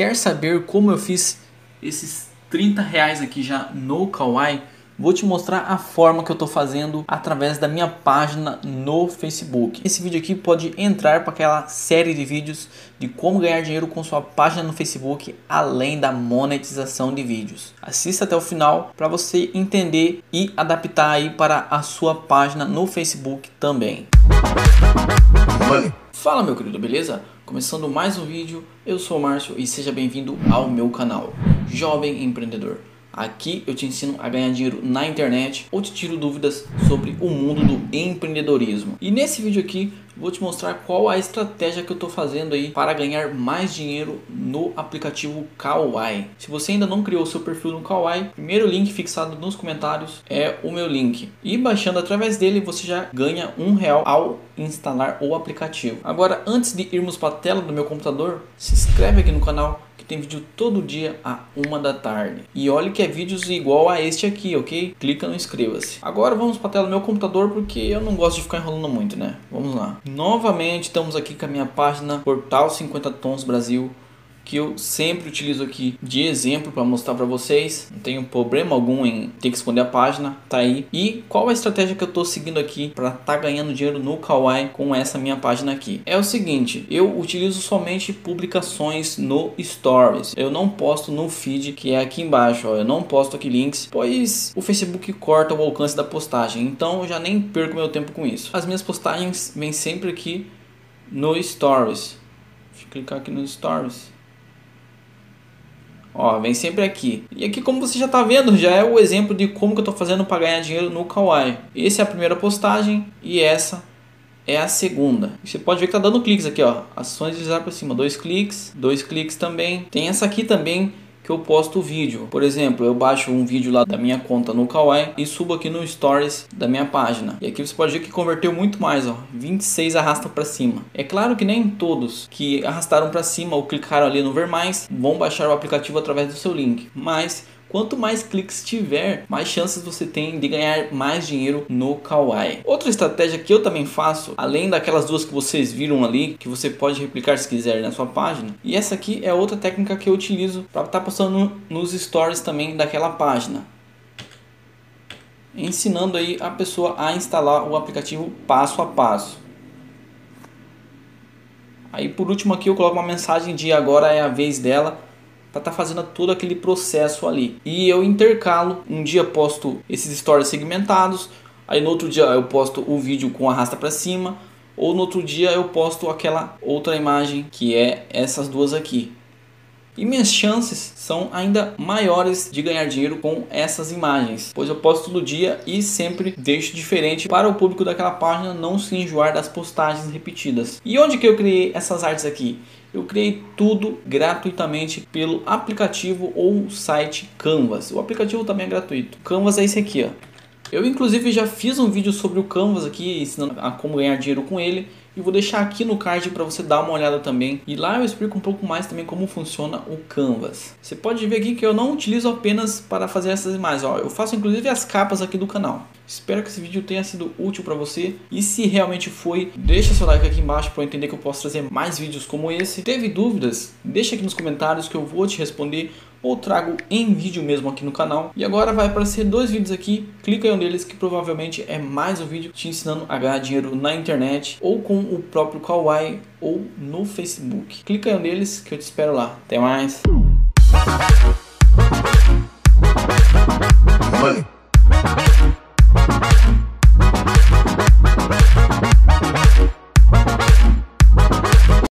Quer saber como eu fiz esses 30 reais aqui já no Kawaii? Vou te mostrar a forma que eu estou fazendo através da minha página no Facebook. Esse vídeo aqui pode entrar para aquela série de vídeos de como ganhar dinheiro com sua página no Facebook, além da monetização de vídeos. Assista até o final para você entender e adaptar aí para a sua página no Facebook também. Fala meu querido, beleza? Começando mais um vídeo, eu sou o Márcio e seja bem-vindo ao meu canal Jovem Empreendedor. Aqui eu te ensino a ganhar dinheiro na internet ou te tiro dúvidas sobre o mundo do empreendedorismo. E nesse vídeo aqui vou te mostrar qual a estratégia que eu estou fazendo aí para ganhar mais dinheiro no aplicativo Kawaii. Se você ainda não criou seu perfil no Kawaii, primeiro link fixado nos comentários é o meu link. E baixando através dele você já ganha um real ao instalar o aplicativo. Agora antes de irmos para a tela do meu computador, se inscreve aqui no canal tem vídeo todo dia a uma da tarde. E olhe que é vídeos igual a este aqui, ok? Clica no inscreva-se. Agora vamos para a tela do meu computador porque eu não gosto de ficar enrolando muito, né? Vamos lá. Novamente estamos aqui com a minha página Portal 50 Tons Brasil que eu sempre utilizo aqui de exemplo para mostrar para vocês. Não tenho problema algum em ter que esconder a página, tá aí. E qual a estratégia que eu estou seguindo aqui para estar tá ganhando dinheiro no Kawaii com essa minha página aqui? É o seguinte, eu utilizo somente publicações no Stories. Eu não posto no feed que é aqui embaixo, ó. Eu não posto aqui links, pois o Facebook corta o alcance da postagem. Então eu já nem perco meu tempo com isso. As minhas postagens vêm sempre aqui no Stories. Deixa eu clicar aqui no Stories. Ó, vem sempre aqui. E aqui como você já está vendo, já é o exemplo de como que eu estou fazendo para ganhar dinheiro no Kawaii. Essa é a primeira postagem e essa é a segunda. Você pode ver que está dando cliques aqui, ó. Ações deslizar para cima, dois cliques, dois cliques também. Tem essa aqui também que eu posto o vídeo. Por exemplo, eu baixo um vídeo lá da minha conta no Kawaii e subo aqui no Stories da minha página. E aqui você pode ver que converteu muito mais, ó. 26 arrasta para cima. É claro que nem todos que arrastaram para cima ou clicaram ali no ver mais vão baixar o aplicativo através do seu link, mas Quanto mais cliques tiver, mais chances você tem de ganhar mais dinheiro no Kawaii. Outra estratégia que eu também faço, além daquelas duas que vocês viram ali, que você pode replicar se quiser na sua página, e essa aqui é outra técnica que eu utilizo para estar tá postando nos stories também daquela página ensinando aí a pessoa a instalar o aplicativo passo a passo. Aí por último aqui eu coloco uma mensagem de agora é a vez dela para estar tá fazendo todo aquele processo ali. E eu intercalo, um dia posto esses stories segmentados, aí no outro dia eu posto o vídeo com arrasta para cima, ou no outro dia eu posto aquela outra imagem que é essas duas aqui. E minhas chances são ainda maiores de ganhar dinheiro com essas imagens, pois eu posto todo dia e sempre deixo diferente para o público daquela página não se enjoar das postagens repetidas. E onde que eu criei essas artes aqui? Eu criei tudo gratuitamente pelo aplicativo ou site Canvas. O aplicativo também é gratuito. Canvas é esse aqui, ó. Eu inclusive já fiz um vídeo sobre o Canvas aqui, ensinando a como ganhar dinheiro com ele e vou deixar aqui no card para você dar uma olhada também. E lá eu explico um pouco mais também como funciona o Canvas. Você pode ver aqui que eu não utilizo apenas para fazer essas imagens, ó. eu faço inclusive as capas aqui do canal. Espero que esse vídeo tenha sido útil para você e se realmente foi, deixa seu like aqui embaixo para eu entender que eu posso trazer mais vídeos como esse. Teve dúvidas? Deixa aqui nos comentários que eu vou te responder ou trago em vídeo mesmo aqui no canal. E agora vai aparecer dois vídeos aqui, clica em um deles que provavelmente é mais um vídeo te ensinando a ganhar dinheiro na internet ou com o próprio Kawaii ou no Facebook. Clica deles que eu te espero lá. Até mais! Money.